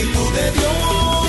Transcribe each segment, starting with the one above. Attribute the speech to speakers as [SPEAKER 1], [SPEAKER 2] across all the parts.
[SPEAKER 1] Espíritu de Dios.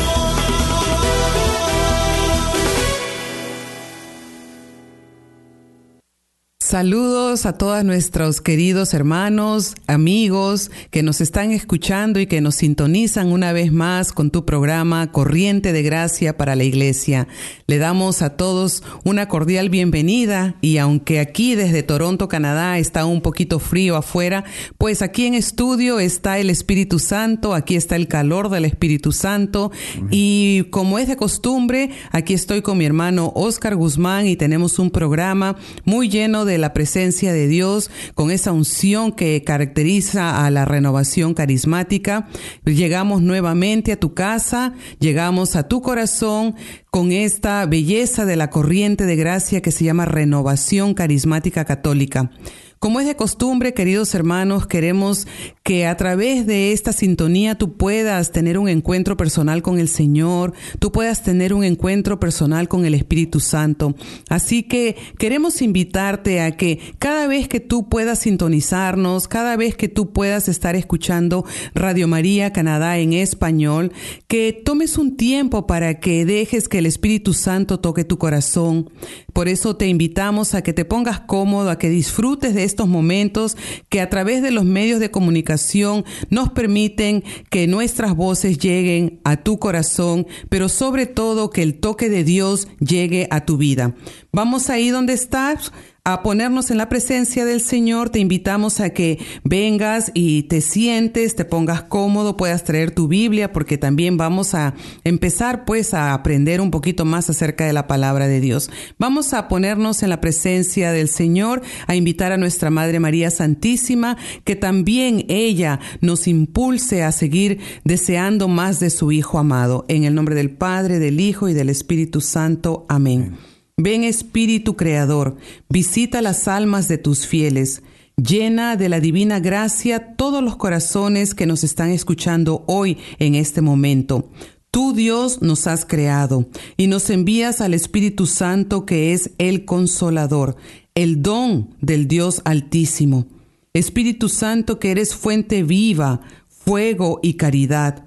[SPEAKER 2] Saludos a todos nuestros queridos hermanos, amigos que nos están escuchando y que nos sintonizan una vez más con tu programa Corriente de Gracia para la Iglesia. Le damos a todos una cordial bienvenida y aunque aquí desde Toronto, Canadá, está un poquito frío afuera, pues aquí en estudio está el Espíritu Santo, aquí está el calor del Espíritu Santo y como es de costumbre, aquí estoy con mi hermano Oscar Guzmán y tenemos un programa muy lleno de la presencia de Dios, con esa unción que caracteriza a la renovación carismática. Llegamos nuevamente a tu casa, llegamos a tu corazón con esta belleza de la corriente de gracia que se llama renovación carismática católica. Como es de costumbre, queridos hermanos, queremos que a través de esta sintonía tú puedas tener un encuentro personal con el Señor, tú puedas tener un encuentro personal con el Espíritu Santo. Así que queremos invitarte a que cada vez que tú puedas sintonizarnos, cada vez que tú puedas estar escuchando Radio María Canadá en español, que tomes un tiempo para que dejes que el Espíritu Santo toque tu corazón. Por eso te invitamos a que te pongas cómodo, a que disfrutes de estos momentos que a través de los medios de comunicación nos permiten que nuestras voces lleguen a tu corazón, pero sobre todo que el toque de Dios llegue a tu vida. Vamos ahí donde estás a ponernos en la presencia del Señor. Te invitamos a que vengas y te sientes, te pongas cómodo, puedas traer tu Biblia, porque también vamos a empezar pues a aprender un poquito más acerca de la palabra de Dios. Vamos a ponernos en la presencia del Señor, a invitar a nuestra Madre María Santísima, que también ella nos impulse a seguir deseando más de su Hijo amado. En el nombre del Padre, del Hijo y del Espíritu Santo. Amén. Ven Espíritu Creador, visita las almas de tus fieles, llena de la divina gracia todos los corazones que nos están escuchando hoy en este momento. Tú Dios nos has creado y nos envías al Espíritu Santo que es el consolador, el don del Dios altísimo. Espíritu Santo que eres fuente viva, fuego y caridad.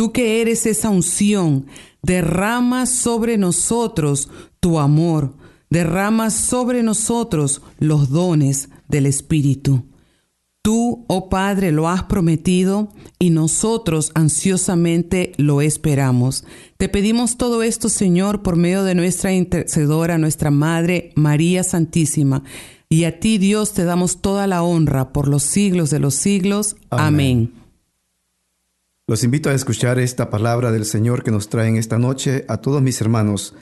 [SPEAKER 2] Tú que eres esa unción, derrama sobre nosotros tu amor, derrama sobre nosotros los dones del Espíritu. Tú, oh Padre, lo has prometido y nosotros ansiosamente lo esperamos. Te pedimos todo esto, Señor, por medio de nuestra intercedora, nuestra Madre María Santísima. Y a ti, Dios, te damos toda la honra por los siglos de los siglos. Amén. Amén.
[SPEAKER 3] Los invito a escuchar esta palabra del Señor que nos traen esta noche a todos mis hermanos.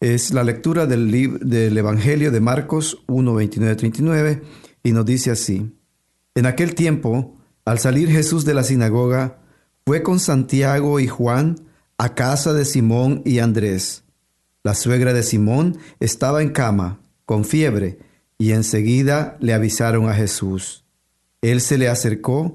[SPEAKER 3] Es la lectura del, del Evangelio de Marcos 1, 29, 39 y nos dice así. En aquel tiempo, al salir Jesús de la sinagoga, fue con Santiago y Juan a casa de Simón y Andrés. La suegra de Simón estaba en cama, con fiebre, y enseguida le avisaron a Jesús. Él se le acercó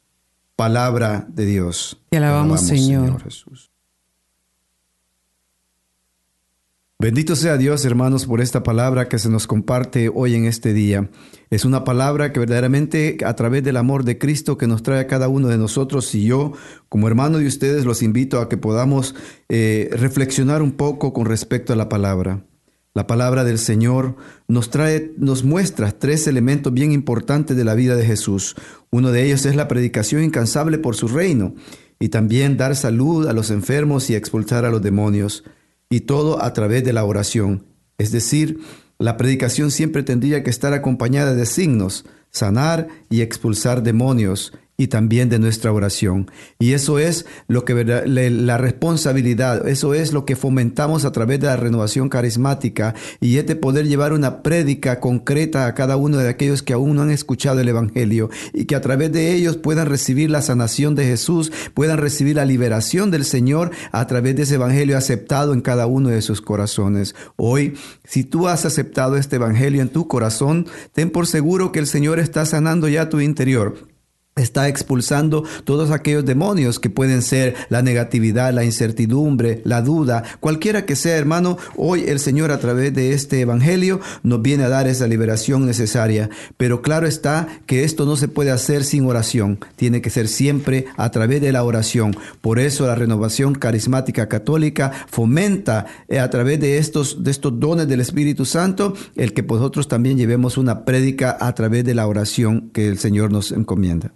[SPEAKER 3] Palabra de Dios.
[SPEAKER 2] Te alabamos, Señor. Jesús.
[SPEAKER 3] Bendito sea Dios, hermanos, por esta palabra que se nos comparte hoy en este día. Es una palabra que verdaderamente a través del amor de Cristo que nos trae a cada uno de nosotros y yo, como hermano de ustedes, los invito a que podamos eh, reflexionar un poco con respecto a la palabra. La palabra del Señor nos trae, nos muestra tres elementos bien importantes de la vida de Jesús. Uno de ellos es la predicación incansable por su reino y también dar salud a los enfermos y expulsar a los demonios. Y todo a través de la oración. Es decir, la predicación siempre tendría que estar acompañada de signos, sanar y expulsar demonios, y también de nuestra oración. Y eso es lo que la responsabilidad, eso es lo que fomentamos a través de la renovación carismática y es de poder llevar una prédica concreta a cada uno de aquellos que aún no han escuchado el Evangelio y que a través de ellos puedan recibir la sanación de Jesús, puedan recibir la liberación del Señor a través de ese Evangelio aceptado en cada uno de sus corazones. Hoy, si tú has aceptado este Evangelio en tu corazón, ten por seguro que el Señor está sanando ya tu interior está expulsando todos aquellos demonios que pueden ser la negatividad, la incertidumbre, la duda, cualquiera que sea, hermano, hoy el Señor a través de este evangelio nos viene a dar esa liberación necesaria, pero claro está que esto no se puede hacer sin oración, tiene que ser siempre a través de la oración. Por eso la renovación carismática católica fomenta eh, a través de estos de estos dones del Espíritu Santo el que nosotros también llevemos una prédica a través de la oración que el Señor nos encomienda.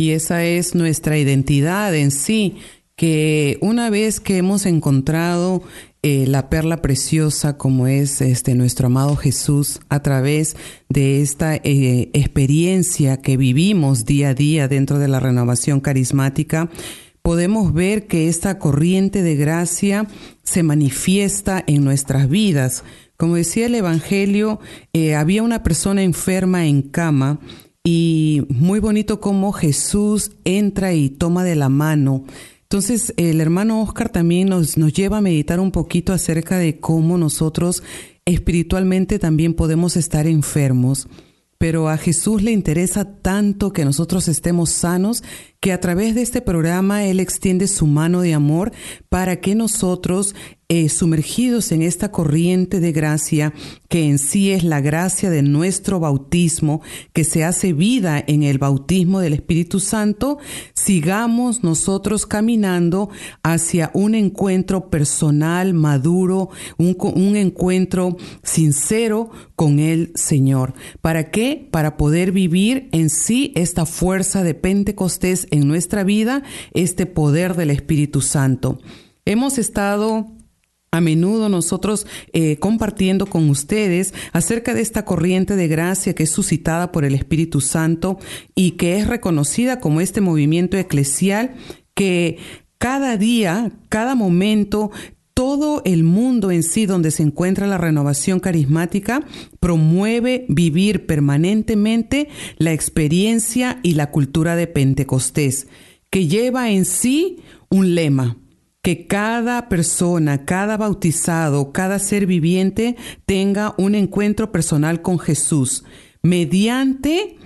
[SPEAKER 2] Y esa es nuestra identidad en sí, que una vez que hemos encontrado eh, la perla preciosa como es este nuestro amado Jesús a través de esta eh, experiencia que vivimos día a día dentro de la renovación carismática, podemos ver que esta corriente de gracia se manifiesta en nuestras vidas. Como decía el Evangelio, eh, había una persona enferma en cama y muy bonito cómo Jesús entra y toma de la mano. Entonces, el hermano Oscar también nos, nos lleva a meditar un poquito acerca de cómo nosotros espiritualmente también podemos estar enfermos. Pero a Jesús le interesa tanto que nosotros estemos sanos que a través de este programa Él extiende su mano de amor para que nosotros eh, sumergidos en esta corriente de gracia, que en sí es la gracia de nuestro bautismo, que se hace vida en el bautismo del Espíritu Santo, sigamos nosotros caminando hacia un encuentro personal, maduro, un, un encuentro sincero con el Señor. ¿Para qué? Para poder vivir en sí esta fuerza de Pentecostés en nuestra vida, este poder del Espíritu Santo. Hemos estado a menudo nosotros eh, compartiendo con ustedes acerca de esta corriente de gracia que es suscitada por el Espíritu Santo y que es reconocida como este movimiento eclesial que cada día, cada momento, todo el mundo en sí donde se encuentra la renovación carismática promueve vivir permanentemente la experiencia y la cultura de Pentecostés, que lleva en sí un lema, que cada persona, cada bautizado, cada ser viviente tenga un encuentro personal con Jesús. Mediante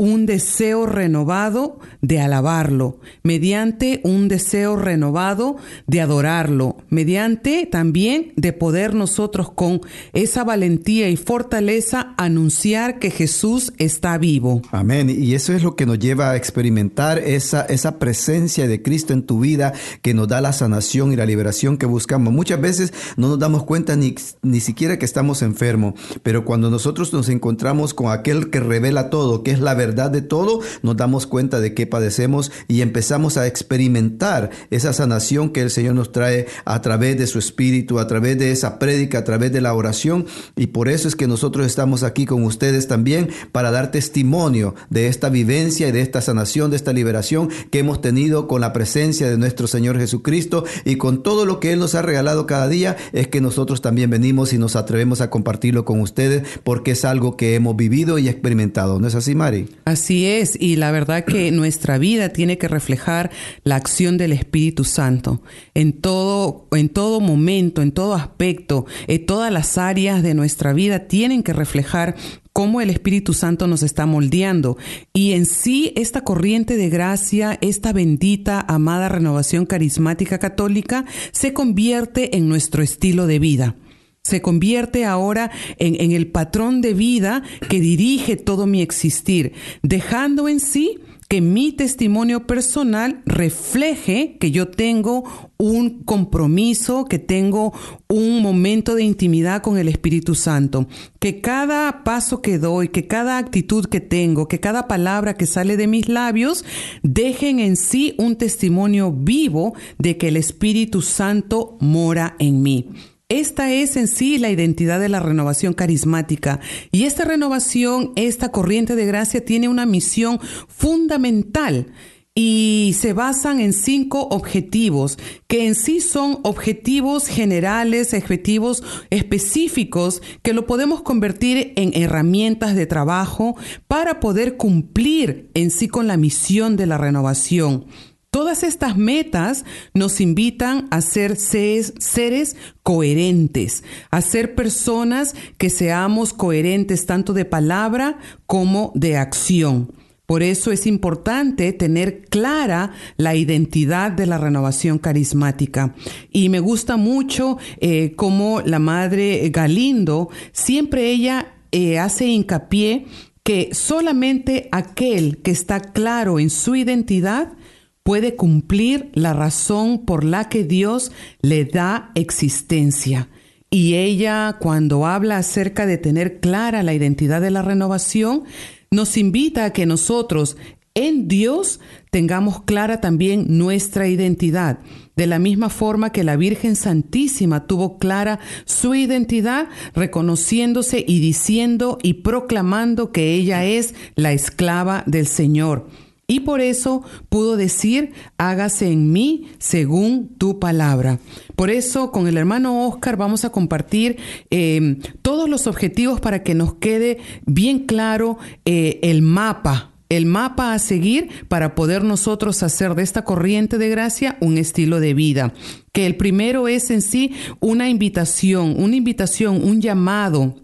[SPEAKER 2] un deseo renovado de alabarlo, mediante un deseo renovado de adorarlo, mediante también de poder nosotros con esa valentía y fortaleza anunciar que Jesús está vivo.
[SPEAKER 3] Amén. Y eso es lo que nos lleva a experimentar esa, esa presencia de Cristo en tu vida que nos da la sanación y la liberación que buscamos. Muchas veces no nos damos cuenta ni, ni siquiera que estamos enfermos, pero cuando nosotros nos encontramos con aquel que revela todo, que es la verdad, verdad de todo, nos damos cuenta de que padecemos y empezamos a experimentar esa sanación que el Señor nos trae a través de su Espíritu, a través de esa prédica, a través de la oración. Y por eso es que nosotros estamos aquí con ustedes también para dar testimonio de esta vivencia y de esta sanación, de esta liberación que hemos tenido con la presencia de nuestro Señor Jesucristo y con todo lo que Él nos ha regalado cada día, es que nosotros también venimos y nos atrevemos a compartirlo con ustedes porque es algo que hemos vivido y experimentado. ¿No es así, Mari?
[SPEAKER 2] Así es, y la verdad que nuestra vida tiene que reflejar la acción del Espíritu Santo en todo, en todo momento, en todo aspecto, en todas las áreas de nuestra vida tienen que reflejar cómo el Espíritu Santo nos está moldeando. Y en sí, esta corriente de gracia, esta bendita, amada renovación carismática católica, se convierte en nuestro estilo de vida. Se convierte ahora en, el patrón de vida que dirige todo mi existir, dejando en sí que mi testimonio personal refleje que yo tengo un compromiso, que tengo un momento de intimidad con el Espíritu Santo, que cada paso que doy, que cada actitud que tengo, que cada palabra que sale de mis labios, dejen en sí un testimonio vivo de que el Espíritu Santo mora en mí. Esta es en sí la identidad de la renovación carismática y esta renovación, esta corriente de gracia tiene una misión fundamental y se basan en cinco objetivos, que en sí son objetivos generales, objetivos específicos, que lo podemos convertir en herramientas de trabajo para poder cumplir en sí con la misión de la renovación. Todas estas metas nos invitan a ser seres, coherentes, a ser personas que seamos coherentes tanto de palabra como de acción. Por eso es importante tener clara la identidad de la renovación carismática. Y me gusta mucho eh, cómo la madre Galindo, siempre ella eh, hace hincapié que solamente aquel que está claro en su identidad puede cumplir la razón por la que Dios le da existencia. Y ella, cuando habla acerca de tener clara la identidad de la renovación, nos invita a que nosotros en Dios tengamos clara también nuestra identidad. De la misma forma que la Virgen Santísima tuvo clara su identidad, reconociéndose y diciendo y proclamando que ella es la esclava del Señor. Y por eso pudo decir, hágase en mí según tu palabra. Por eso con el hermano Oscar vamos a compartir em, todos los objetivos para que nos quede bien claro eh, el mapa el mapa a seguir para poder nosotros hacer de esta corriente de gracia un estilo de vida. Que el primero es en sí una invitación, una invitación, un llamado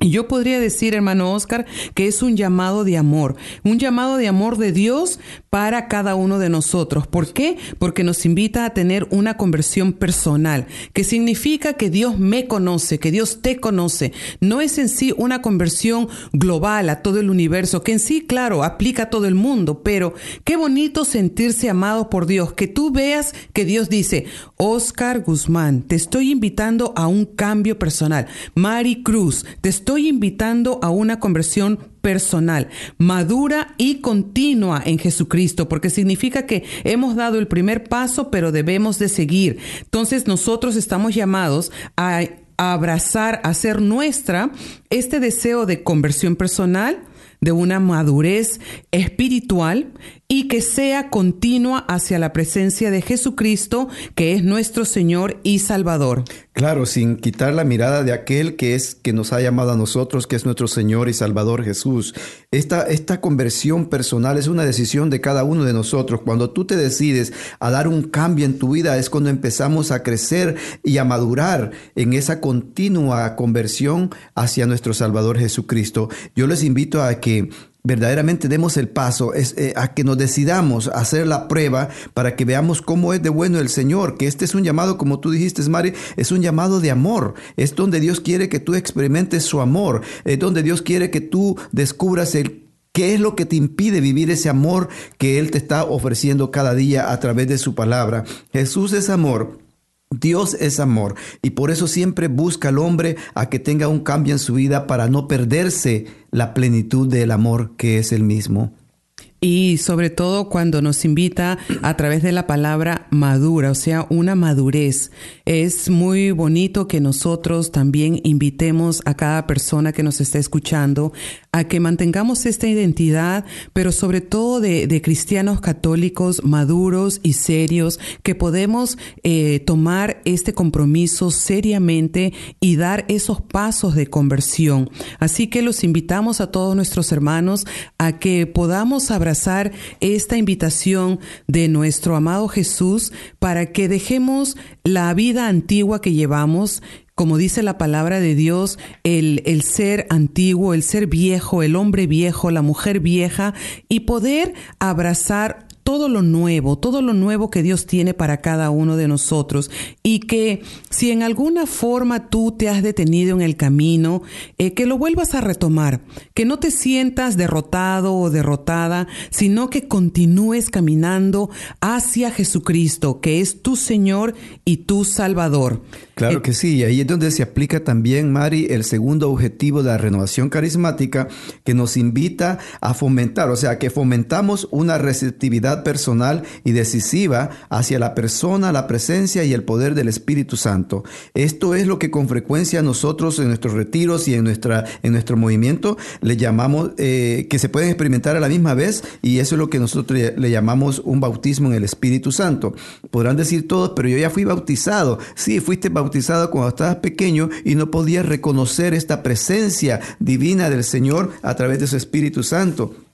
[SPEAKER 2] yo podría decir, hermano Oscar, que es un llamado de amor, un llamado de amor de Dios para cada uno de nosotros. ¿Por qué? Porque nos invita a tener una conversión personal, que significa que Dios me conoce, que Dios te conoce. No es en sí una conversión global a todo el universo, que en sí, claro, aplica a todo el mundo, pero qué bonito sentirse amado por Dios, que tú veas que Dios dice, Oscar Guzmán, te estoy invitando a un cambio personal. Mari Cruz, te estoy invitando a una conversión personal, madura y continua en Jesucristo, porque significa que hemos dado el primer paso, pero debemos de seguir. Entonces nosotros estamos llamados a, abrazar, a hacer nuestra este deseo de conversión personal, de una madurez espiritual y que sea continua hacia la presencia de Jesucristo, que es nuestro Señor y Salvador.
[SPEAKER 3] Claro, sin quitar la mirada de aquel que es que nos ha llamado a nosotros, que es nuestro Señor y Salvador Jesús. Esta, esta conversión personal es una decisión de cada uno de nosotros. Cuando tú te decides a dar un cambio en tu vida es cuando empezamos a crecer y a madurar en esa continua conversión hacia nuestro Salvador Jesucristo. Yo les invito a que verdaderamente demos el paso, es, eh, a que nos decidamos a hacer la prueba para que veamos cómo es de bueno el Señor, que este es un llamado, como tú dijiste, Mari, es un llamado de amor, es donde Dios quiere que tú experimentes su amor, es donde Dios quiere que tú descubras el ¿Qué es lo que te impide vivir ese amor que Él te está ofreciendo cada día a través de su palabra? Jesús es amor. Dios es amor y por eso siempre busca al hombre a que tenga un cambio en su vida para no perderse la plenitud del amor que es el mismo
[SPEAKER 2] y sobre todo cuando nos invita a través de la palabra madura, o sea, una madurez. Es muy bonito que nosotros también invitemos a cada persona que nos está escuchando a que mantengamos esta identidad, pero sobre todo de, cristianos católicos maduros y serios, que podemos eh, tomar este compromiso seriamente y dar esos pasos de conversión. Así que los invitamos a todos nuestros hermanos a que podamos abrazar esta invitación de nuestro amado Jesús para que dejemos la vida antigua que llevamos como dice la palabra de Dios, el, el, ser antiguo, el ser viejo, el hombre viejo, la mujer vieja, y poder abrazar todo lo nuevo, todo lo nuevo que Dios tiene para cada uno de nosotros y que si en alguna forma tú te has detenido en el camino, eh, que lo vuelvas a retomar, que no te sientas derrotado o derrotada, sino que continúes caminando hacia Jesucristo, que es tu Señor y tu Salvador.
[SPEAKER 3] Claro eh, que sí, ahí es donde se aplica también, Mari, el segundo objetivo de la renovación carismática que nos invita a fomentar, o sea, que fomentamos una receptividad personal y decisiva hacia la persona, la presencia y el poder del Espíritu Santo. Esto es lo que con frecuencia nosotros en nuestros retiros y en, nuestra, en nuestro movimiento le llamamos, eh, que se pueden experimentar a la misma vez y eso es lo que nosotros le, llamamos un bautismo en el Espíritu Santo. Podrán decir todos, pero yo ya fui bautizado. Sí, fuiste bautizado cuando estabas pequeño y no podías reconocer esta presencia divina del Señor a través de su Espíritu Santo.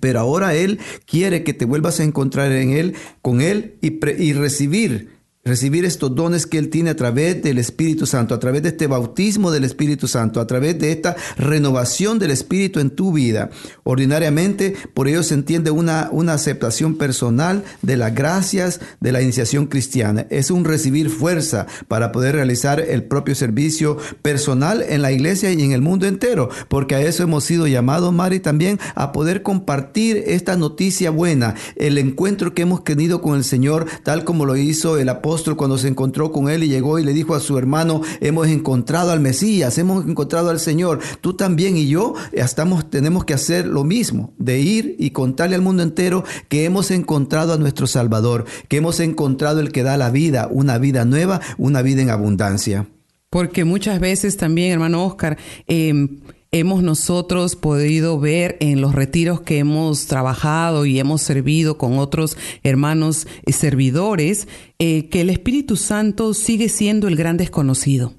[SPEAKER 3] Pero ahora Él quiere que te vuelvas a encontrar en Él, con Él y, y recibir recibir estos dones que Él tiene a través del Espíritu Santo, a través de este bautismo del Espíritu Santo, a través de esta renovación del Espíritu en tu vida. Ordinariamente, por ello se entiende una, una aceptación personal de las gracias de la iniciación cristiana. Es un recibir fuerza para poder realizar el propio servicio personal en la iglesia y en el mundo entero, porque a eso hemos sido llamados, Mari, también a poder compartir esta noticia buena, el encuentro que hemos tenido con el Señor, tal como lo hizo el apóstol cuando se encontró con él y llegó y le dijo a su hermano, hemos encontrado al Mesías, hemos encontrado al Señor, tú también y yo estamos, tenemos que hacer lo mismo, de ir y contarle al mundo entero que hemos encontrado a nuestro Salvador, que hemos encontrado el que da la vida, una vida nueva, una vida en abundancia.
[SPEAKER 2] Porque muchas veces también, hermano Oscar, eh, hemos nosotros podido ver en los retiros que hemos trabajado y hemos servido con otros hermanos servidores, eh, que el Espíritu Santo sigue siendo el gran desconocido.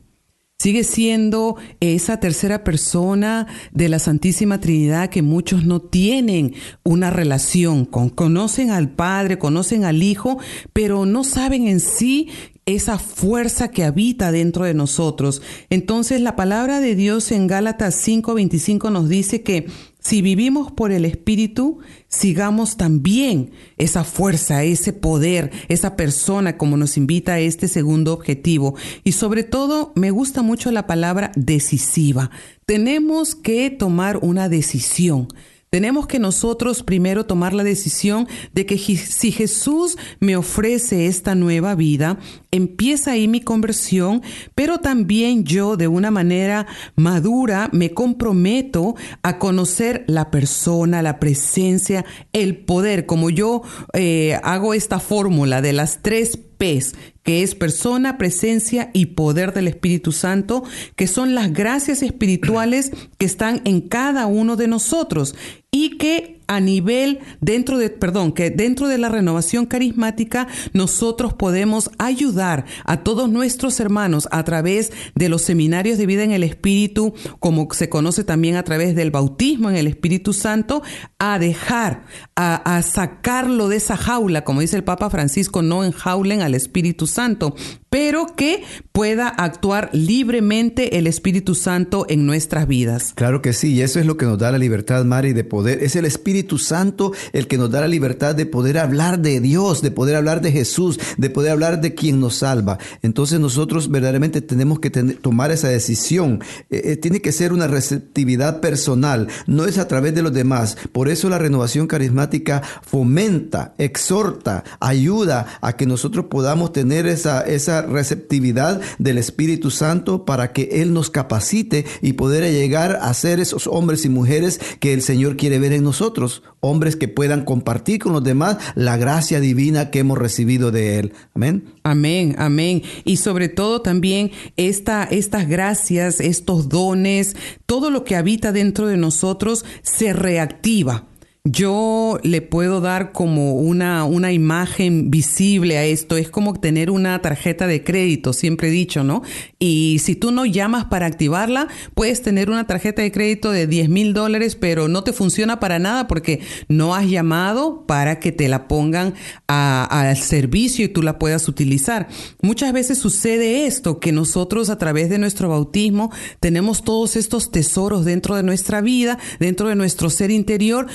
[SPEAKER 2] Sigue siendo esa tercera persona de la Santísima Trinidad que muchos no tienen una relación con. Conocen al Padre, conocen al Hijo, pero no saben en sí esa fuerza que habita dentro de nosotros. Entonces la palabra de Dios en Gálatas 5:25 nos dice que si vivimos por el Espíritu, sigamos también esa fuerza, ese poder, esa persona como nos invita a este segundo objetivo. Y sobre todo me gusta mucho la palabra decisiva. Tenemos que tomar una decisión. Tenemos que nosotros primero tomar la decisión de que si Jesús me ofrece esta nueva vida, empieza ahí mi conversión, pero también yo de una manera madura me comprometo a conocer la persona, la presencia, el poder, como yo eh, hago esta fórmula de las tres P's, que es persona, presencia y poder del Espíritu Santo, que son las gracias espirituales que están en cada uno de nosotros y que a nivel dentro de, perdón, que dentro de la renovación carismática nosotros podemos ayudar a todos nuestros hermanos a través de los seminarios de vida en el Espíritu, como se conoce también a través del bautismo en el Espíritu Santo, a dejar, a, a sacarlo de esa jaula, como dice el Papa Francisco, no enjaulen al Espíritu Santo, pero que pueda actuar libremente el Espíritu Santo en nuestras vidas.
[SPEAKER 3] Claro que sí, y eso es lo que nos da la libertad, Mari, de poder. Es el Espíritu Santo el que nos da la libertad de poder hablar de Dios, de poder hablar de Jesús, de poder hablar de quien nos salva. Entonces nosotros verdaderamente tenemos que tomar esa decisión. Eh, eh, tiene que ser una receptividad personal, no es a través de los demás. Por eso la renovación carismática fomenta, exhorta, ayuda a que nosotros podamos tener esa, esa receptividad del Espíritu Santo para que Él nos capacite y poder llegar a ser esos hombres y mujeres que el Señor quiere ver en nosotros. Hombres que puedan compartir con los demás la gracia divina que hemos recibido de Él. Amén.
[SPEAKER 2] Amén, amén. Y sobre todo también esta, estas gracias, estos dones, todo lo que habita dentro de nosotros se reactiva yo le puedo dar como una, una imagen visible a esto. Es como tener una tarjeta de crédito, siempre he dicho, ¿no? Y si tú no llamas para activarla, puedes tener una tarjeta de crédito de 10 mil dólares, pero no te funciona para nada porque no has llamado para que te la pongan al servicio y tú la puedas utilizar. Muchas veces sucede esto, que nosotros a través de nuestro bautismo tenemos todos estos tesoros dentro de nuestra vida, dentro de nuestro ser interior,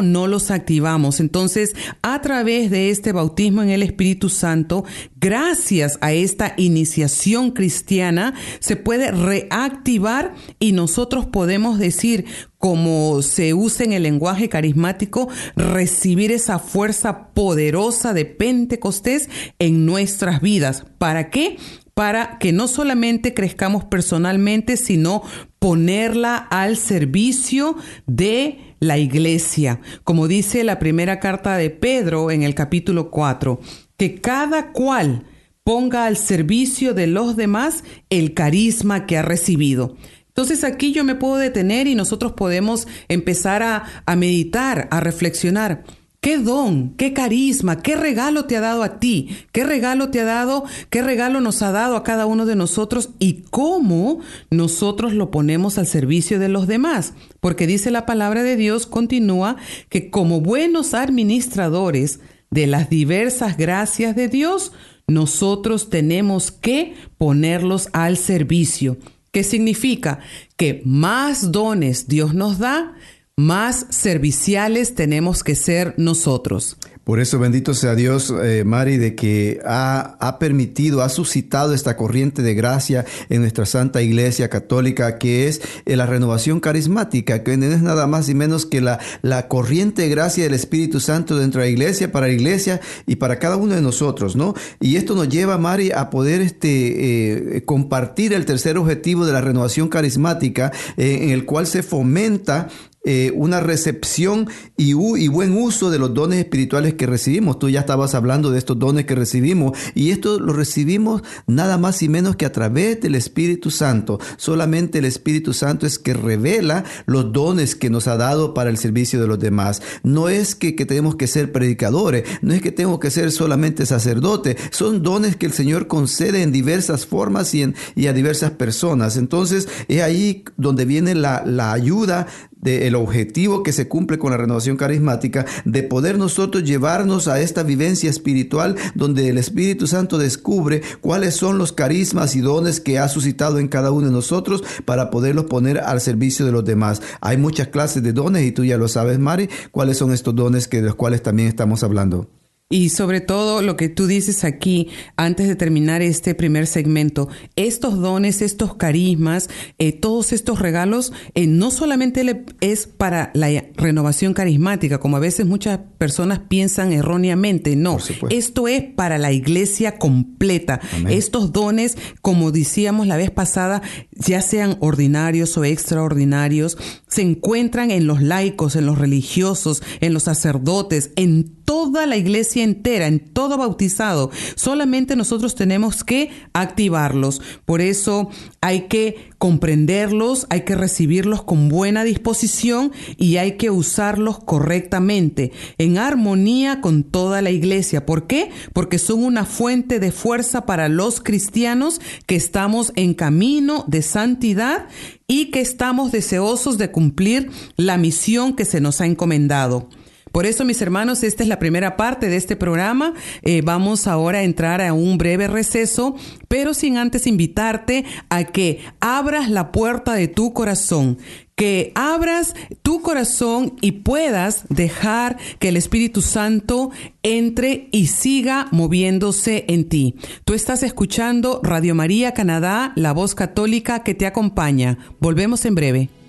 [SPEAKER 2] no los activamos. Entonces, a través de este bautismo en el Espíritu Santo, gracias a esta iniciación cristiana, se puede reactivar y nosotros podemos decir, como se usa en el lenguaje carismático, recibir esa fuerza poderosa de Pentecostés en nuestras vidas. ¿Para qué? para que no solamente crezcamos personalmente, sino ponerla al servicio de la iglesia, como dice la primera carta de Pedro en el capítulo 4, que cada cual ponga al servicio de los demás el carisma que ha recibido. Entonces aquí yo me puedo detener y nosotros podemos empezar a, a meditar, a reflexionar. ¿Qué don, qué carisma, qué regalo te ha dado a ti? ¿Qué regalo te ha dado? ¿Qué regalo nos ha dado a cada uno de nosotros? ¿Y cómo nosotros lo ponemos al servicio de los demás? Porque dice la palabra de Dios, continúa, que como buenos administradores de las diversas gracias de Dios, nosotros tenemos que ponerlos al servicio. ¿Qué significa? Que más dones Dios nos da, más serviciales tenemos que ser nosotros.
[SPEAKER 3] Por eso bendito sea Dios, eh, Mari, de que ha, ha, permitido, ha suscitado esta corriente de gracia en nuestra Santa Iglesia Católica, que es eh, la renovación carismática, que no es nada más y menos que la, la corriente de gracia del Espíritu Santo dentro de la Iglesia, para la Iglesia y para cada uno de nosotros, ¿no? Y esto nos lleva, Mari, a poder este, eh, compartir el tercer objetivo de la renovación carismática, en el cual se fomenta eh, una recepción y, buen uso de los dones espirituales que recibimos. Tú ya estabas hablando de estos dones que recibimos y esto lo recibimos nada más y menos que a través del Espíritu Santo. Solamente el Espíritu Santo es que revela los dones que nos ha dado para el servicio de los demás. No es que, tenemos que ser predicadores, no es que tengo que ser solamente sacerdote, son dones que el Señor concede en diversas formas y, en, a diversas personas. Entonces es ahí donde viene la ayuda del objetivo que se cumple con la renovación carismática, de poder nosotros llevarnos a esta vivencia espiritual donde el Espíritu Santo descubre cuáles son los carismas y dones que ha suscitado en cada uno de nosotros para poderlos poner al servicio de los demás. Hay muchas clases de dones y tú ya lo sabes, Mari, cuáles son estos dones que de los cuales también estamos hablando.
[SPEAKER 2] Y sobre todo lo que tú dices aquí, antes de terminar este primer segmento, estos dones, estos carismas, eh, todos estos regalos, eh, no solamente es para la renovación carismática, como a veces muchas personas piensan erróneamente, no, esto es para la iglesia completa. Estos dones, como decíamos la vez pasada, ya sean ordinarios o extraordinarios, se encuentran en los laicos, en los religiosos, en los sacerdotes, en toda la iglesia entera, en todo bautizado. Solamente nosotros tenemos que activarlos. Por eso hay que comprenderlos, hay que recibirlos con buena disposición y hay que usarlos correctamente, en armonía con toda la iglesia. ¿Por qué? Porque son una fuente de fuerza para los cristianos que estamos en camino de santidad y que estamos deseosos de cumplir la misión que se nos ha encomendado.
[SPEAKER 4] Por eso, mis hermanos, esta es la primera parte de este programa. Eh, vamos ahora a entrar a un breve receso, pero sin antes invitarte a que abras la puerta de tu corazón, que abras tu corazón y puedas dejar que el Espíritu Santo entre y siga moviéndose en ti. Tú estás escuchando Radio María Canadá, la voz católica que te acompaña. Volvemos en breve.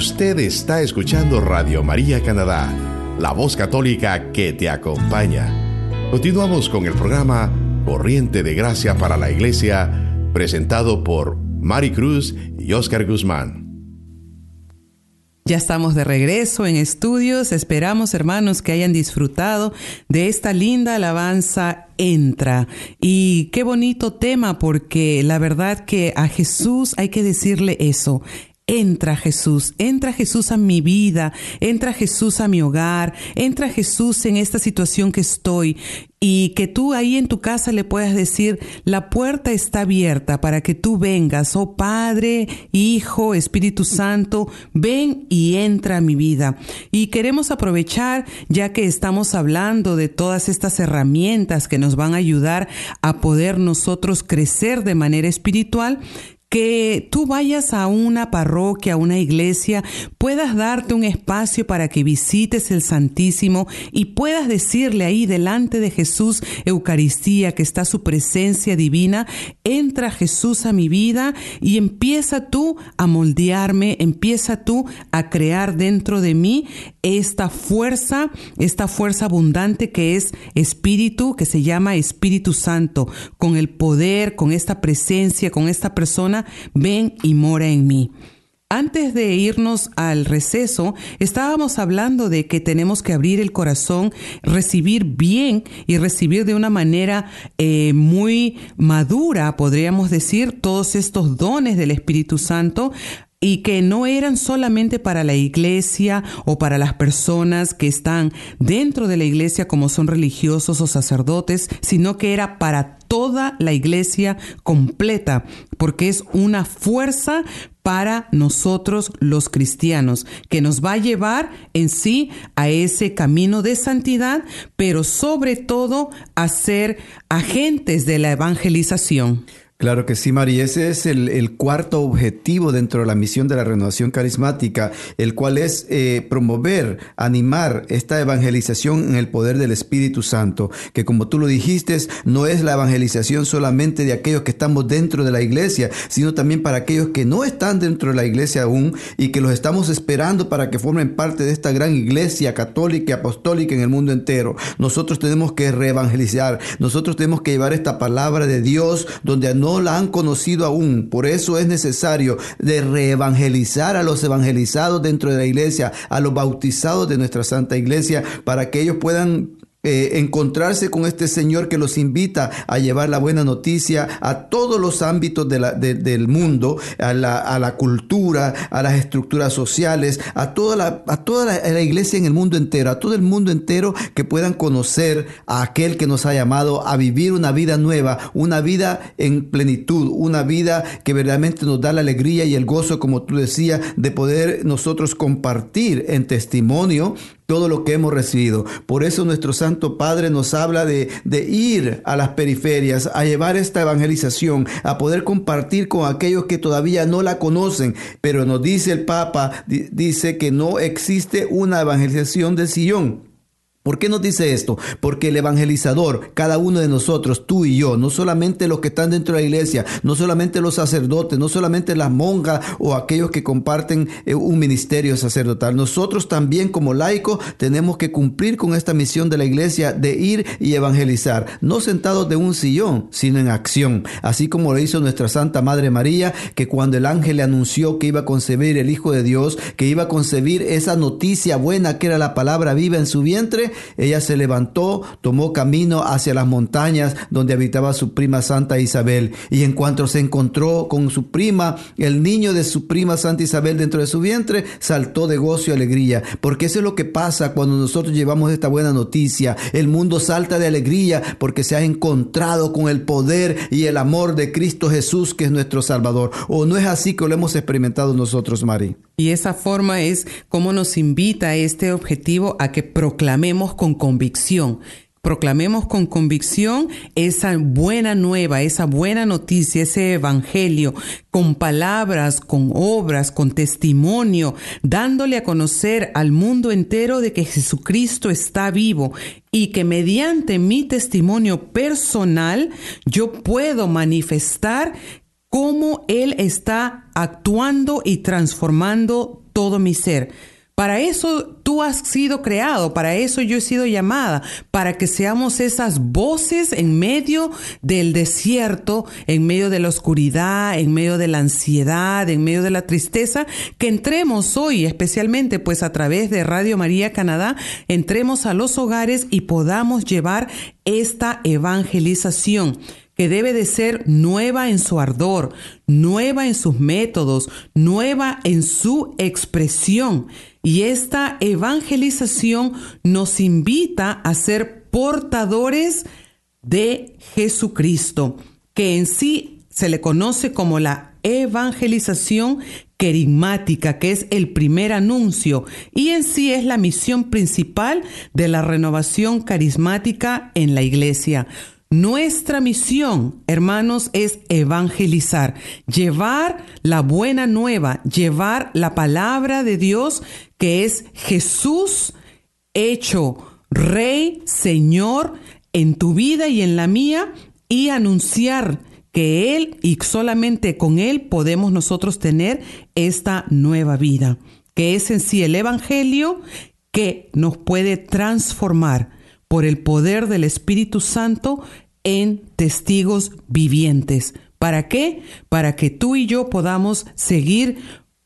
[SPEAKER 5] Usted está escuchando Radio María Canadá, la voz católica que te acompaña. Continuamos con el programa Corriente de Gracia para la Iglesia, presentado por Mari Cruz y Oscar Guzmán.
[SPEAKER 2] Ya estamos de regreso en estudios. Esperamos, hermanos, que hayan disfrutado de esta linda alabanza Entra. Y qué bonito tema, porque la verdad que a Jesús hay que decirle eso. Entra Jesús, entra Jesús a mi vida, entra Jesús a mi hogar, entra Jesús en esta situación que estoy y que tú ahí en tu casa le puedas decir, la puerta está abierta para que tú vengas, oh Padre, Hijo, Espíritu Santo, ven y entra a mi vida. Y queremos aprovechar, ya que estamos hablando de todas estas herramientas que nos van a ayudar a poder nosotros crecer de manera espiritual, que tú vayas a una parroquia, a una iglesia, puedas darte un espacio para que visites el Santísimo y puedas decirle ahí delante de Jesús, Eucaristía, que está su presencia divina, entra Jesús a mi vida y empieza tú a moldearme, empieza tú a crear dentro de mí esta fuerza, esta fuerza abundante que es Espíritu, que se llama Espíritu Santo, con el poder, con esta presencia, con esta persona ven y mora en mí. Antes de irnos al receso, estábamos hablando de que tenemos que abrir el corazón, recibir bien y recibir de una manera eh, muy madura, podríamos decir, todos estos dones del Espíritu Santo y que no eran solamente para la iglesia o para las personas que están dentro de la iglesia como son religiosos o sacerdotes, sino que era para toda la iglesia completa, porque es una fuerza para nosotros los cristianos, que nos va a llevar en sí a ese camino de santidad, pero sobre todo a ser agentes de la evangelización.
[SPEAKER 3] Claro que sí, María. Ese es el, cuarto objetivo dentro de la misión de la renovación carismática, el cual es eh, promover, animar esta evangelización en el poder del Espíritu Santo, que como tú lo dijiste, no es la evangelización solamente de aquellos que estamos dentro de la iglesia, sino también para aquellos que no están dentro de la iglesia aún y que los estamos esperando para que formen parte de esta gran iglesia católica y apostólica en el mundo entero. Nosotros tenemos que reevangelizar, nosotros tenemos que llevar esta palabra de Dios donde no la han conocido aún. Por eso es necesario de reevangelizar a los evangelizados dentro de la iglesia, a los bautizados de nuestra Santa Iglesia, para que ellos puedan eh, encontrarse con este Señor que los invita a llevar la buena noticia a todos los ámbitos de la, del mundo, a la, a la, cultura, a las estructuras sociales, a toda, la, a toda la, iglesia en el mundo entero, a todo el mundo entero que puedan conocer a aquel que nos ha llamado a vivir una vida nueva, una vida en plenitud, una vida que verdaderamente nos da la alegría y el gozo, como tú decías, de poder nosotros compartir en testimonio todo lo que hemos recibido. Por eso nuestro Santo Padre nos habla de, de, ir a las periferias, a llevar esta evangelización, a poder compartir con aquellos que todavía no la conocen. Pero nos dice el Papa, dice que no existe una evangelización del sillón. ¿Por qué nos dice esto? Porque el evangelizador, cada uno de nosotros, tú y yo, no solamente los que están dentro de la iglesia, no solamente los sacerdotes, no solamente las monjas o aquellos que comparten eh, un ministerio sacerdotal, nosotros también como laicos tenemos que cumplir con esta misión de la iglesia de ir y evangelizar, no sentados de un sillón, sino en acción, así como lo hizo nuestra Santa Madre María, que cuando el ángel le anunció que iba a concebir el Hijo de Dios, que iba a concebir esa noticia buena que era la palabra viva en su vientre, ella se levantó, tomó camino hacia las montañas donde habitaba su prima Santa Isabel. Y en cuanto se encontró con su prima, el niño de su prima Santa Isabel dentro de su vientre, saltó de gozo y alegría. Porque eso es lo que pasa cuando nosotros llevamos esta buena noticia. El mundo salta de alegría porque se ha encontrado con el poder y el amor de Cristo Jesús, que es nuestro Salvador. ¿O no es así que lo hemos experimentado nosotros, Mari?
[SPEAKER 2] Y esa forma es como nos invita este objetivo a que proclamemos con convicción. Proclamemos con convicción esa buena nueva, esa buena noticia, ese evangelio, con palabras, con obras, con testimonio, dándole a conocer al mundo entero de que Jesucristo está vivo y que mediante mi testimonio personal yo puedo manifestar cómo Él está actuando y transformando todo mi ser. Para eso tú has sido creado, para eso yo he sido llamada, para que seamos esas voces en medio del desierto, en medio de la oscuridad, en medio de la ansiedad, en medio de la tristeza, que entremos hoy, especialmente pues a través de Radio María Canadá, entremos a los hogares y podamos llevar esta evangelización que debe de ser nueva en su ardor, nueva en sus métodos, nueva en su expresión. Y esta evangelización nos invita a ser portadores de Jesucristo, que en sí se le conoce como la evangelización querigmática, que es el primer anuncio, y en sí es la misión principal de la renovación carismática en la iglesia. Nuestra misión, hermanos, es evangelizar, llevar la buena nueva, llevar la palabra de Dios que es Jesús hecho Rey, Señor en tu vida y en la mía y anunciar que Él y solamente con Él podemos nosotros tener esta nueva vida, que es en sí el Evangelio que nos puede transformar por el poder del Espíritu Santo en testigos vivientes. ¿Para qué? Para que tú y yo podamos seguir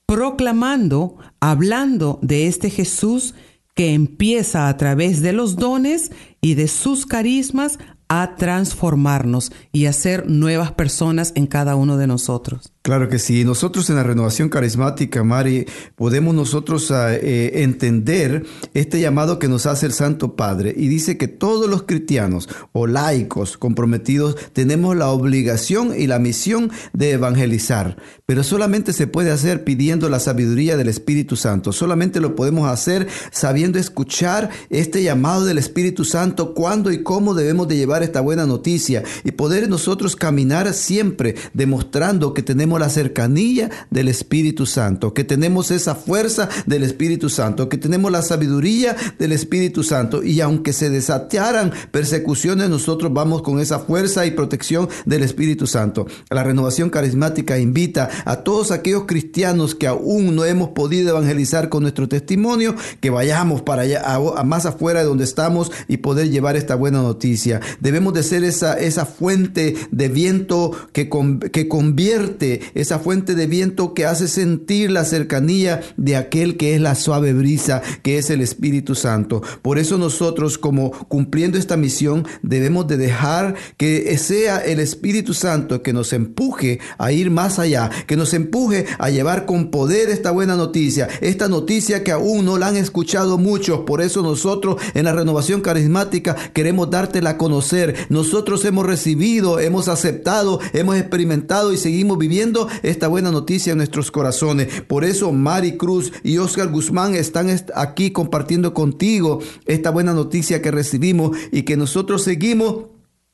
[SPEAKER 2] proclamando, hablando de este Jesús que empieza a través de los dones y de sus carismas a transformarnos y a ser nuevas personas en cada uno de nosotros.
[SPEAKER 3] Claro que sí. Nosotros en la renovación carismática, Mari, podemos nosotros ah, eh, entender este llamado que nos hace el Santo Padre y dice que todos los cristianos o laicos comprometidos tenemos la obligación y la misión de evangelizar, pero solamente se puede hacer pidiendo la sabiduría del Espíritu Santo. Solamente lo podemos hacer sabiendo escuchar este llamado del Espíritu Santo, cuándo y cómo debemos de llevar esta buena noticia y poder nosotros caminar siempre demostrando que tenemos la cercanía del Espíritu Santo, que tenemos esa fuerza del Espíritu Santo, que tenemos la sabiduría del Espíritu Santo. Y aunque se desatearan persecuciones, nosotros vamos con esa fuerza y protección del Espíritu Santo. La renovación carismática invita a todos aquellos cristianos que aún no hemos podido evangelizar con nuestro testimonio, que vayamos para allá, más afuera de donde estamos y poder llevar esta buena noticia. Debemos de ser esa, esa fuente de viento que, que convierte esa fuente de viento que hace sentir la cercanía de aquel que es la suave brisa, que es el Espíritu Santo. Por eso nosotros, como cumpliendo esta misión, debemos de dejar que sea el Espíritu Santo que nos empuje a ir más allá, que nos empuje a llevar con poder esta buena noticia, esta noticia que aún no la han escuchado muchos. Por eso nosotros en la renovación carismática queremos dártela a conocer. Nosotros hemos recibido, hemos aceptado, hemos experimentado y seguimos viviendo esta buena noticia en nuestros corazones. Por eso Mari Cruz y Oscar Guzmán están aquí compartiendo contigo esta buena noticia que recibimos y que nosotros seguimos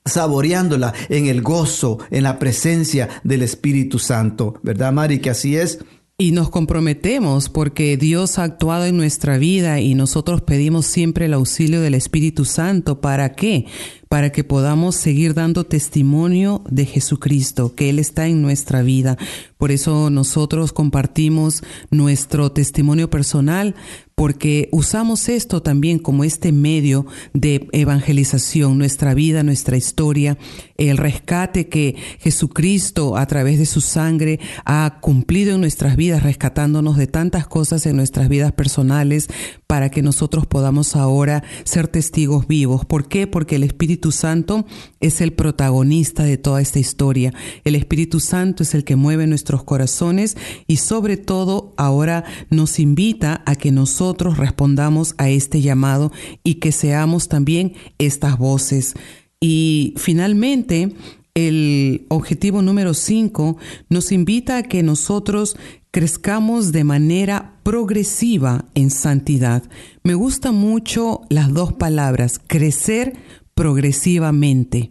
[SPEAKER 3] saboreándola en el gozo, en la presencia del Espíritu Santo. ¿Verdad, Mari? Que así es.
[SPEAKER 2] Y nos comprometemos porque Dios ha actuado en nuestra vida y nosotros pedimos siempre el auxilio del Espíritu Santo. ¿Para qué? para que podamos seguir dando testimonio de Jesucristo, que Él está en nuestra vida. Por eso nosotros compartimos nuestro testimonio personal, porque usamos esto también como este medio de evangelización, nuestra vida, nuestra historia, el rescate que Jesucristo a través de su sangre ha cumplido en nuestras vidas, rescatándonos de tantas cosas en nuestras vidas personales, para que nosotros podamos ahora ser testigos vivos. ¿Por qué? Porque el Espíritu Santo es el protagonista de toda esta historia. El Espíritu Santo es el que mueve nuestros corazones y sobre todo ahora nos invita a que nosotros respondamos a este llamado y que seamos también estas voces. Y finalmente, el objetivo número 5 nos invita a que nosotros crezcamos de manera progresiva en santidad. Me gustan mucho las dos palabras, crecer progresivamente.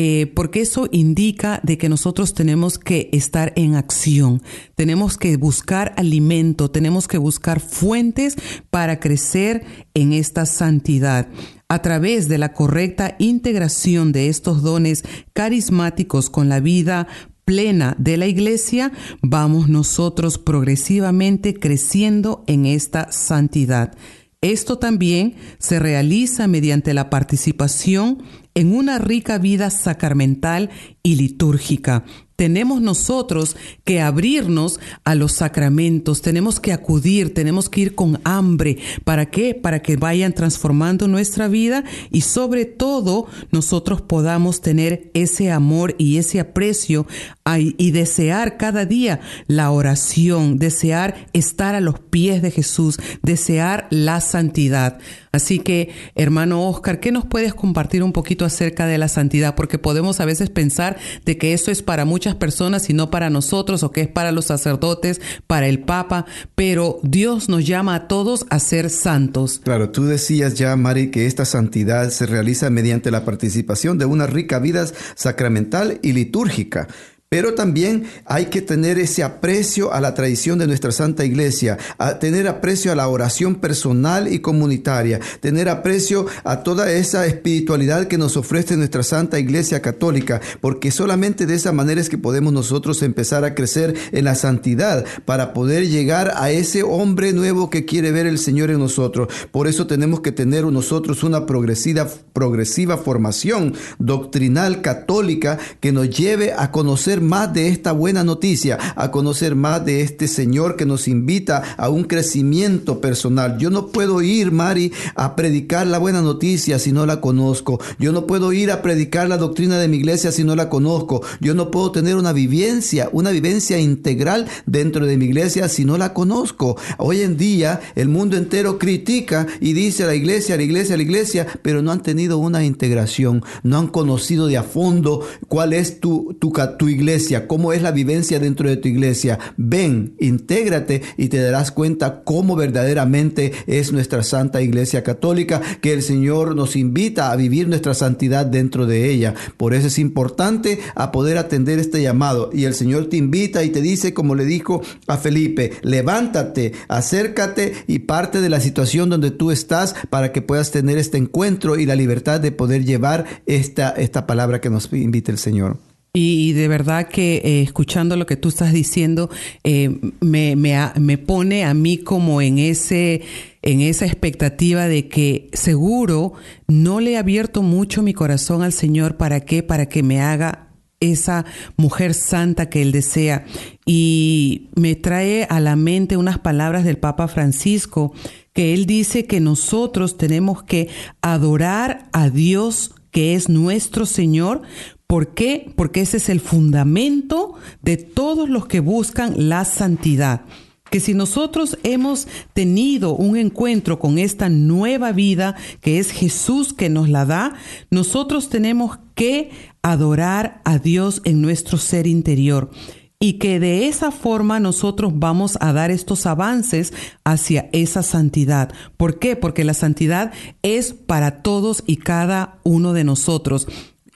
[SPEAKER 2] Eh, porque eso indica de que nosotros tenemos que estar en acción, tenemos que buscar alimento, tenemos que buscar fuentes para crecer en esta santidad a través de la correcta integración de estos dones carismáticos con la vida plena de la iglesia, vamos nosotros progresivamente creciendo en esta santidad. Esto también se realiza mediante la participación en una rica vida sacramental y litúrgica, tenemos nosotros que abrirnos a los sacramentos, tenemos que acudir, tenemos que ir con hambre. ¿Para qué? Para que vayan transformando nuestra vida y sobre todo nosotros podamos tener ese amor y ese aprecio y desear cada día la oración, desear estar a los pies de Jesús, desear la santidad. Así que, hermano Oscar, ¿qué nos puedes compartir un poquito acerca de la santidad? Porque podemos a veces pensar de que eso es para muchas personas y no para nosotros, o que es para los sacerdotes, para el Papa, pero Dios nos llama a todos a ser santos.
[SPEAKER 3] Claro, tú decías ya, Mari, que esta santidad se realiza mediante la participación de una rica vida sacramental y litúrgica. Pero también hay que tener ese aprecio a la tradición de nuestra Santa Iglesia, a tener aprecio a la oración personal y comunitaria, tener aprecio a toda esa espiritualidad que nos ofrece nuestra Santa Iglesia Católica, porque solamente de esa manera es que podemos nosotros empezar a crecer en la santidad para poder llegar a ese hombre nuevo que quiere ver el Señor en nosotros. Por eso tenemos que tener nosotros una progresiva, progresiva formación doctrinal católica que nos lleve a conocer más de esta buena noticia, a conocer más de este Señor que nos invita a un crecimiento personal. Yo no puedo ir, Mari, a predicar la buena noticia si no la conozco. Yo no puedo ir a predicar la doctrina de mi iglesia si no la conozco. Yo no puedo tener una vivencia, una vivencia integral dentro de mi iglesia si no la conozco. Hoy en día el mundo entero critica y dice a la iglesia, a la iglesia, a la iglesia, pero no han tenido una integración, no han conocido de a fondo cuál es tu, tu, iglesia cómo es la vivencia dentro de tu iglesia. Ven, intégrate y te darás cuenta cómo verdaderamente es nuestra Santa Iglesia Católica, que el Señor nos invita a vivir nuestra santidad dentro de ella. Por eso es importante a poder atender este llamado. Y el Señor te invita y te dice, como le dijo a Felipe, levántate, acércate y parte de la situación donde tú estás para que puedas tener este encuentro y la libertad de poder llevar esta, esta palabra que nos invita el Señor.
[SPEAKER 2] Y, de verdad que eh, escuchando lo que tú estás diciendo, eh, me, me, pone a mí como en ese en esa expectativa de que seguro no le he abierto mucho mi corazón al Señor para qué, para que me haga esa mujer santa que Él desea. Y me trae a la mente unas palabras del Papa Francisco, que Él dice que nosotros tenemos que adorar a Dios que es nuestro Señor ¿Por qué? Porque ese es el fundamento de todos los que buscan la santidad. Que si nosotros hemos tenido un encuentro con esta nueva vida que es Jesús que nos la da, nosotros tenemos que adorar a Dios en nuestro ser interior y que de esa forma nosotros vamos a dar estos avances hacia esa santidad. ¿Por qué? Porque la santidad es para todos y cada uno de nosotros.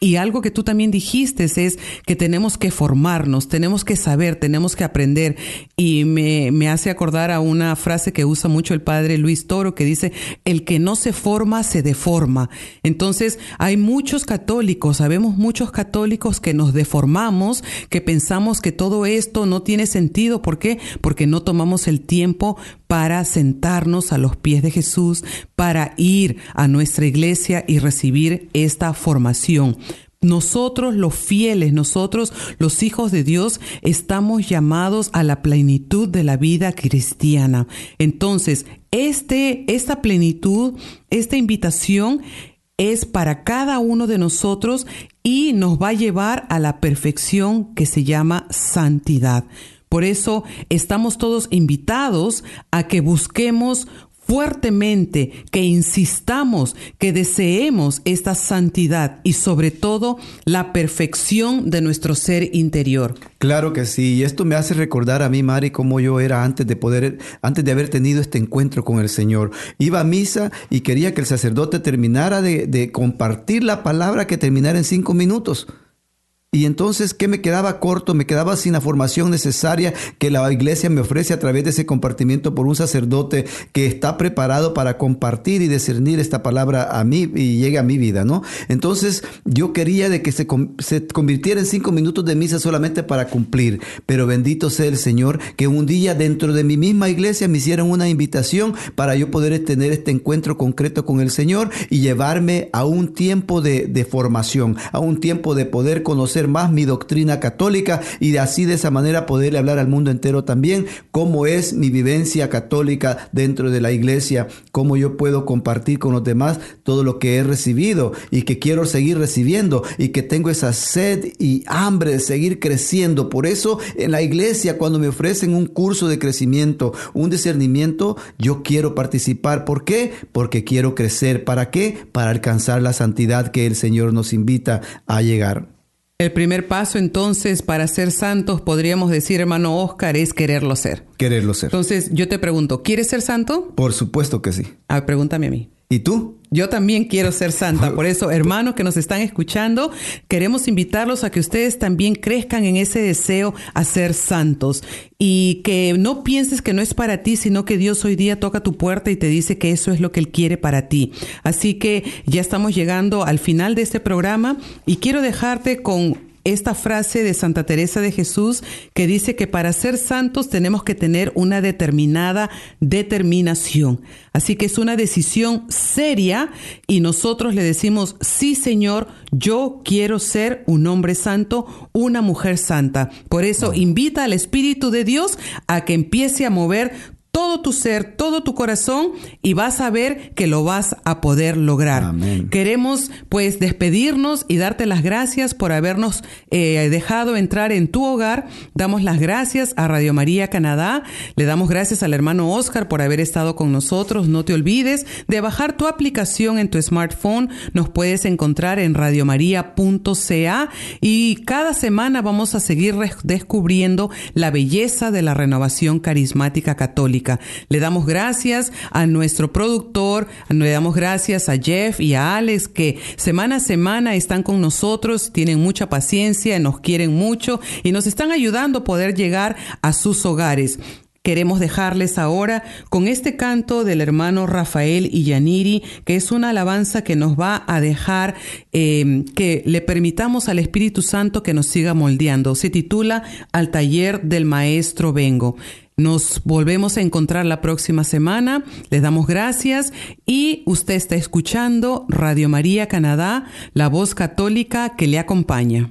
[SPEAKER 2] Y algo que tú también dijiste es que tenemos que formarnos, tenemos que saber, tenemos que aprender. Y me, me, hace acordar a una frase que usa mucho el padre Luis Toro que dice, el que no se forma se deforma. Entonces hay muchos católicos, sabemos muchos católicos que nos deformamos, que pensamos que todo esto no tiene sentido. ¿Por qué? Porque no tomamos el tiempo para sentarnos a los pies de Jesús, para ir a nuestra iglesia y recibir esta formación. Nosotros los fieles, nosotros los hijos de Dios, estamos llamados a la plenitud de la vida cristiana. Entonces, este, esta plenitud, esta invitación es para cada uno de nosotros y nos va a llevar a la perfección que se llama santidad. Por eso estamos todos invitados a que busquemos fuertemente, que insistamos, que deseemos esta santidad y sobre todo la perfección de nuestro ser interior.
[SPEAKER 3] Claro que sí, y esto me hace recordar a mí, Mari, cómo yo era antes de poder, antes de haber tenido este encuentro con el Señor. Iba a misa y quería que el sacerdote terminara de, de compartir la palabra que terminara en cinco minutos. Y entonces, ¿qué me quedaba corto? Me quedaba sin la formación necesaria que la iglesia me ofrece a través de ese compartimiento por un sacerdote que está preparado para compartir y discernir esta palabra a mí y llegue a mi vida, ¿no? Entonces, yo quería de que se, se convirtiera en cinco minutos de misa solamente para cumplir. Pero bendito sea el Señor que un día dentro de mi misma iglesia me hicieron una invitación para yo poder tener este encuentro concreto con el Señor y llevarme a un tiempo de, de formación, a un tiempo de poder conocer más mi doctrina católica y de así de esa manera poderle hablar al mundo entero también cómo es mi vivencia católica dentro de la iglesia, cómo yo puedo compartir con los demás todo lo que he recibido y que quiero seguir recibiendo y que tengo esa sed y hambre de seguir creciendo. Por eso en la iglesia cuando me ofrecen un curso de crecimiento, un discernimiento, yo quiero participar. ¿Por qué? Porque quiero crecer. ¿Para qué? Para alcanzar la santidad que el Señor nos invita a llegar.
[SPEAKER 2] El primer paso entonces para ser santos, podríamos decir, hermano Oscar, es quererlo ser.
[SPEAKER 3] Quererlo ser.
[SPEAKER 2] Entonces yo te pregunto, ¿quieres ser santo?
[SPEAKER 3] Por supuesto que sí.
[SPEAKER 2] Ah, pregúntame a mí.
[SPEAKER 3] ¿Y tú?
[SPEAKER 2] Yo también quiero ser santa. Por eso, hermanos que nos están escuchando, queremos invitarlos a que ustedes también crezcan en ese deseo a ser santos. Y que no pienses que no es para ti, sino que Dios hoy día toca tu puerta y te dice que eso es lo que Él quiere para ti. Así que ya estamos llegando al final de este programa y quiero dejarte con esta frase de Santa Teresa de Jesús que dice que para ser santos tenemos que tener una determinada determinación. Así que es una decisión seria y nosotros le decimos, sí Señor, yo quiero ser un hombre santo, una mujer santa. Por eso invita al Espíritu de Dios a que empiece a mover todo tu ser, todo tu corazón y vas a ver que lo vas a poder lograr. Queremos pues despedirnos y darte las gracias por habernos eh, dejado entrar en tu hogar. Damos las gracias a Radio María Canadá. Le damos gracias al hermano Oscar por haber estado con nosotros. No te olvides de bajar tu aplicación en tu smartphone. Nos puedes encontrar en radiomaria.ca y cada semana vamos a seguir descubriendo la belleza de la renovación carismática católica. Le damos gracias a nuestro productor, le damos gracias a Jeff y a Alex que semana a semana están con nosotros, tienen mucha paciencia, nos quieren mucho y nos están ayudando a poder llegar a sus hogares. Queremos dejarles ahora con este canto del hermano Rafael Yaniri, que es una alabanza que nos va a dejar eh, que le permitamos al Espíritu Santo que nos siga moldeando. Se titula Al taller del Maestro Vengo. Nos volvemos a encontrar la próxima semana. Les damos gracias y usted está escuchando Radio María Canadá, la voz católica que le acompaña.